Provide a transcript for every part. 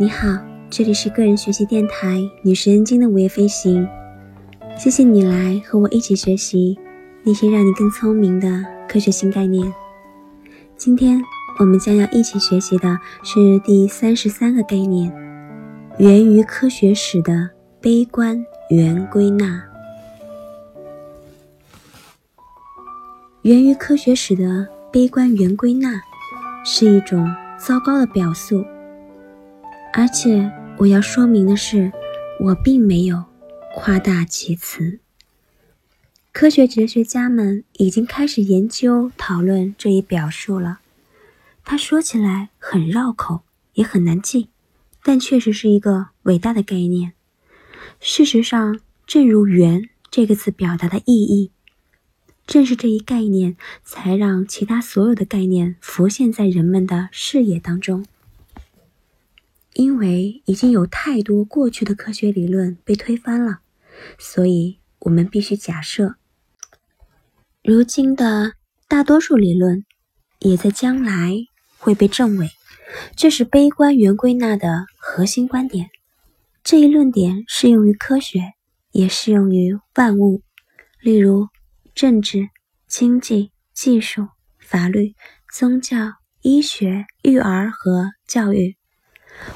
你好，这里是个人学习电台女神经的午夜飞行。谢谢你来和我一起学习那些让你更聪明的科学新概念。今天我们将要一起学习的是第三十三个概念：源于科学史的悲观圆归纳。源于科学史的悲观圆归纳是一种糟糕的表述，而且我要说明的是，我并没有夸大其词。科学哲学家们已经开始研究讨论这一表述了。它说起来很绕口，也很难记，但确实是一个伟大的概念。事实上，正如“圆”这个词表达的意义。正是这一概念，才让其他所有的概念浮现在人们的视野当中。因为已经有太多过去的科学理论被推翻了，所以我们必须假设，如今的大多数理论也在将来会被证伪。这是悲观圆归纳的核心观点。这一论点适用于科学，也适用于万物，例如。政治、经济、技术、法律、宗教、医学、育儿和教育，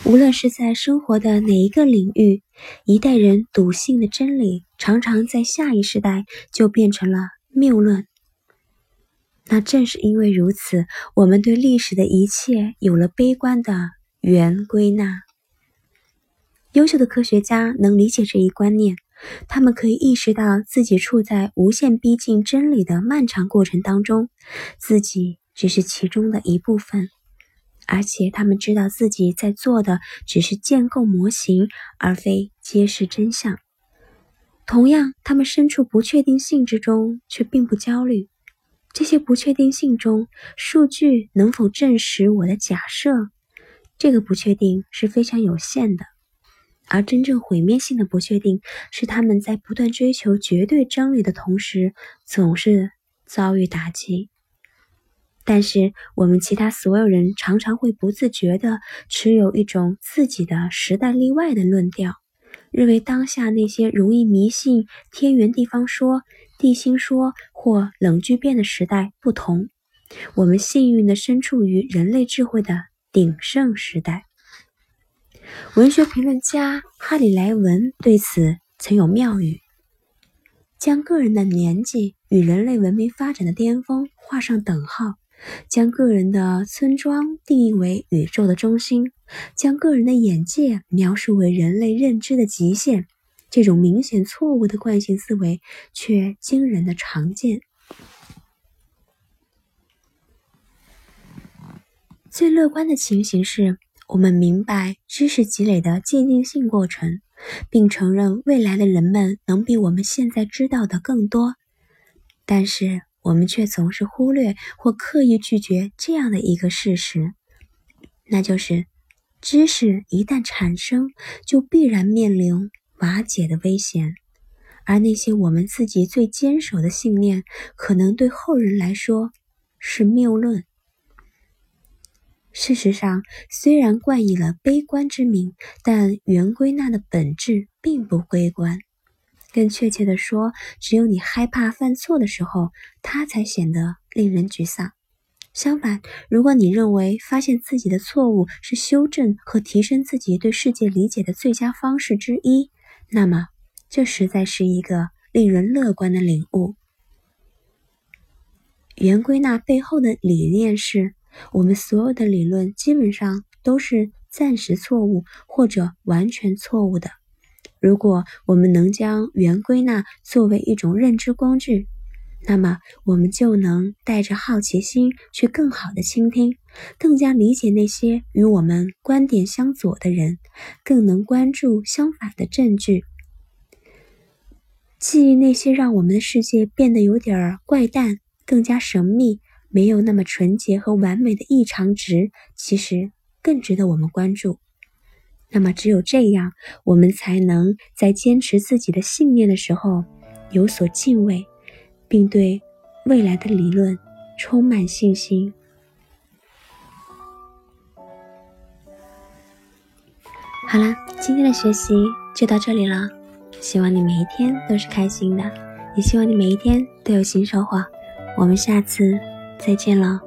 无论是在生活的哪一个领域，一代人笃信的真理，常常在下一世代就变成了谬论。那正是因为如此，我们对历史的一切有了悲观的原归纳。优秀的科学家能理解这一观念。他们可以意识到自己处在无限逼近真理的漫长过程当中，自己只是其中的一部分，而且他们知道自己在做的只是建构模型，而非揭示真相。同样，他们身处不确定性之中，却并不焦虑。这些不确定性中，数据能否证实我的假设？这个不确定是非常有限的。而真正毁灭性的不确定，是他们在不断追求绝对真理的同时，总是遭遇打击。但是，我们其他所有人常常会不自觉地持有一种自己的时代例外的论调，认为当下那些容易迷信天圆地方说、地心说或冷聚变的时代不同。我们幸运地身处于人类智慧的鼎盛时代。文学评论家哈里莱文对此曾有妙语：将个人的年纪与人类文明发展的巅峰画上等号，将个人的村庄定义为宇宙的中心，将个人的眼界描述为人类认知的极限。这种明显错误的惯性思维却惊人的常见。最乐观的情形是。我们明白知识积累的渐进性过程，并承认未来的人们能比我们现在知道的更多，但是我们却总是忽略或刻意拒绝这样的一个事实，那就是知识一旦产生，就必然面临瓦解的危险，而那些我们自己最坚守的信念，可能对后人来说是谬论。事实上，虽然冠以了悲观之名，但圆归纳的本质并不悲观。更确切地说，只有你害怕犯错的时候，它才显得令人沮丧。相反，如果你认为发现自己的错误是修正和提升自己对世界理解的最佳方式之一，那么这实在是一个令人乐观的领悟。圆归纳背后的理念是。我们所有的理论基本上都是暂时错误或者完全错误的。如果我们能将圆归纳作为一种认知工具，那么我们就能带着好奇心去更好的倾听，更加理解那些与我们观点相左的人，更能关注相反的证据。记忆那些让我们的世界变得有点怪诞、更加神秘。没有那么纯洁和完美的异常值，其实更值得我们关注。那么，只有这样，我们才能在坚持自己的信念的时候有所敬畏，并对未来的理论充满信心。好了，今天的学习就到这里了。希望你每一天都是开心的，也希望你每一天都有新收获。我们下次再见了。